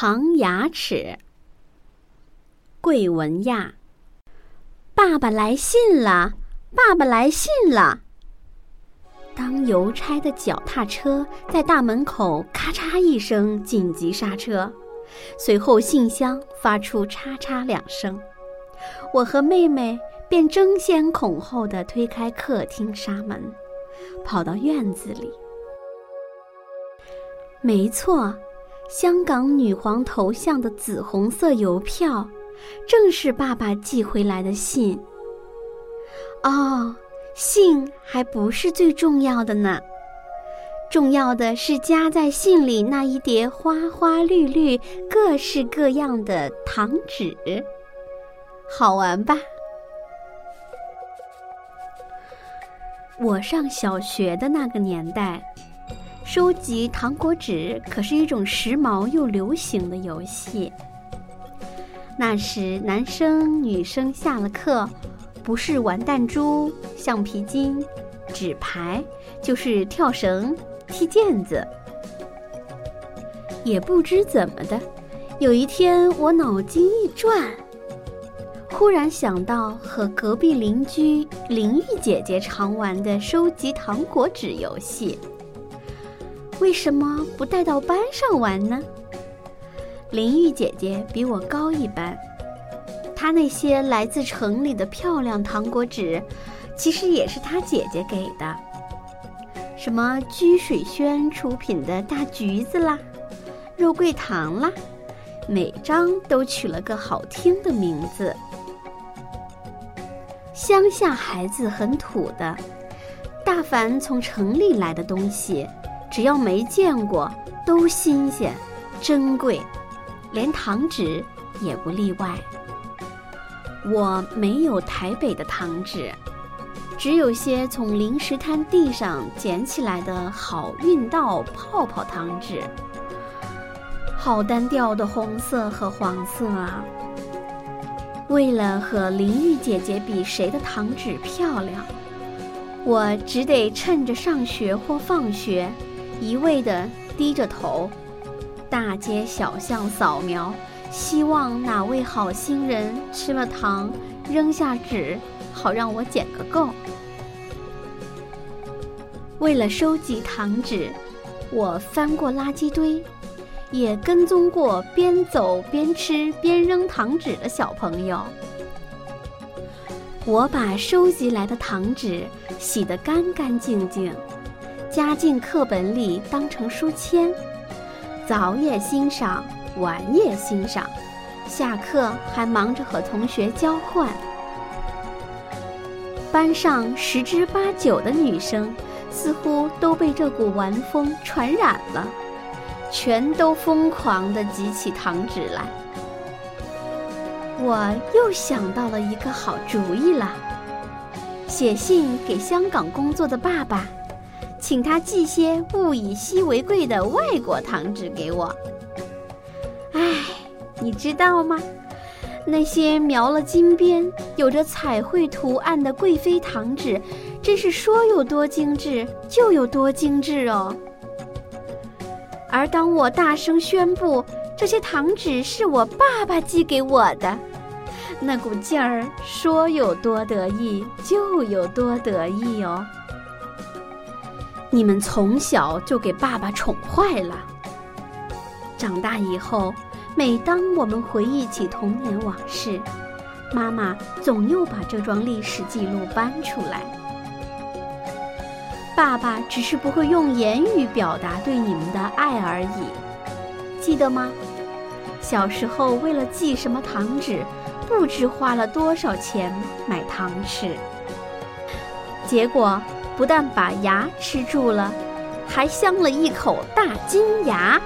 长牙齿。桂文亚，爸爸来信了，爸爸来信了。当邮差的脚踏车在大门口咔嚓一声紧急刹车，随后信箱发出嚓嚓两声，我和妹妹便争先恐后地推开客厅纱门，跑到院子里。没错，香港女皇头像的紫红色邮票。正是爸爸寄回来的信。哦，信还不是最重要的呢，重要的是夹在信里那一叠花花绿绿、各式各样的糖纸，好玩吧？我上小学的那个年代，收集糖果纸可是一种时髦又流行的游戏。那时，男生女生下了课，不是玩弹珠、橡皮筋、纸牌，就是跳绳、踢毽子。也不知怎么的，有一天我脑筋一转，忽然想到和隔壁邻居林玉姐姐常玩的收集糖果纸游戏，为什么不带到班上玩呢？林玉姐姐比我高一班，她那些来自城里的漂亮糖果纸，其实也是她姐姐给的。什么居水轩出品的大橘子啦，肉桂糖啦，每张都取了个好听的名字。乡下孩子很土的，大凡从城里来的东西，只要没见过，都新鲜、珍贵。连糖纸也不例外。我没有台北的糖纸，只有些从零食摊地上捡起来的好运道泡泡糖纸。好单调的红色和黄色啊！为了和林玉姐姐比谁的糖纸漂亮，我只得趁着上学或放学，一味地低着头。大街小巷扫描，希望哪位好心人吃了糖，扔下纸，好让我捡个够。为了收集糖纸，我翻过垃圾堆，也跟踪过边走边吃边扔糖纸的小朋友。我把收集来的糖纸洗得干干净净，夹进课本里当成书签。早也欣赏，晚也欣赏，下课还忙着和同学交换。班上十之八九的女生似乎都被这股玩风传染了，全都疯狂地集起糖纸来。我又想到了一个好主意了，写信给香港工作的爸爸。请他寄些物以稀为贵的外国糖纸给我。唉，你知道吗？那些描了金边、有着彩绘图案的贵妃糖纸，真是说有多精致就有多精致哦。而当我大声宣布这些糖纸是我爸爸寄给我的，那股劲儿说有多得意就有多得意哦。你们从小就给爸爸宠坏了。长大以后，每当我们回忆起童年往事，妈妈总又把这桩历史记录搬出来。爸爸只是不会用言语表达对你们的爱而已，记得吗？小时候为了寄什么糖纸，不知花了多少钱买糖吃，结果。不但把牙吃住了，还镶了一口大金牙。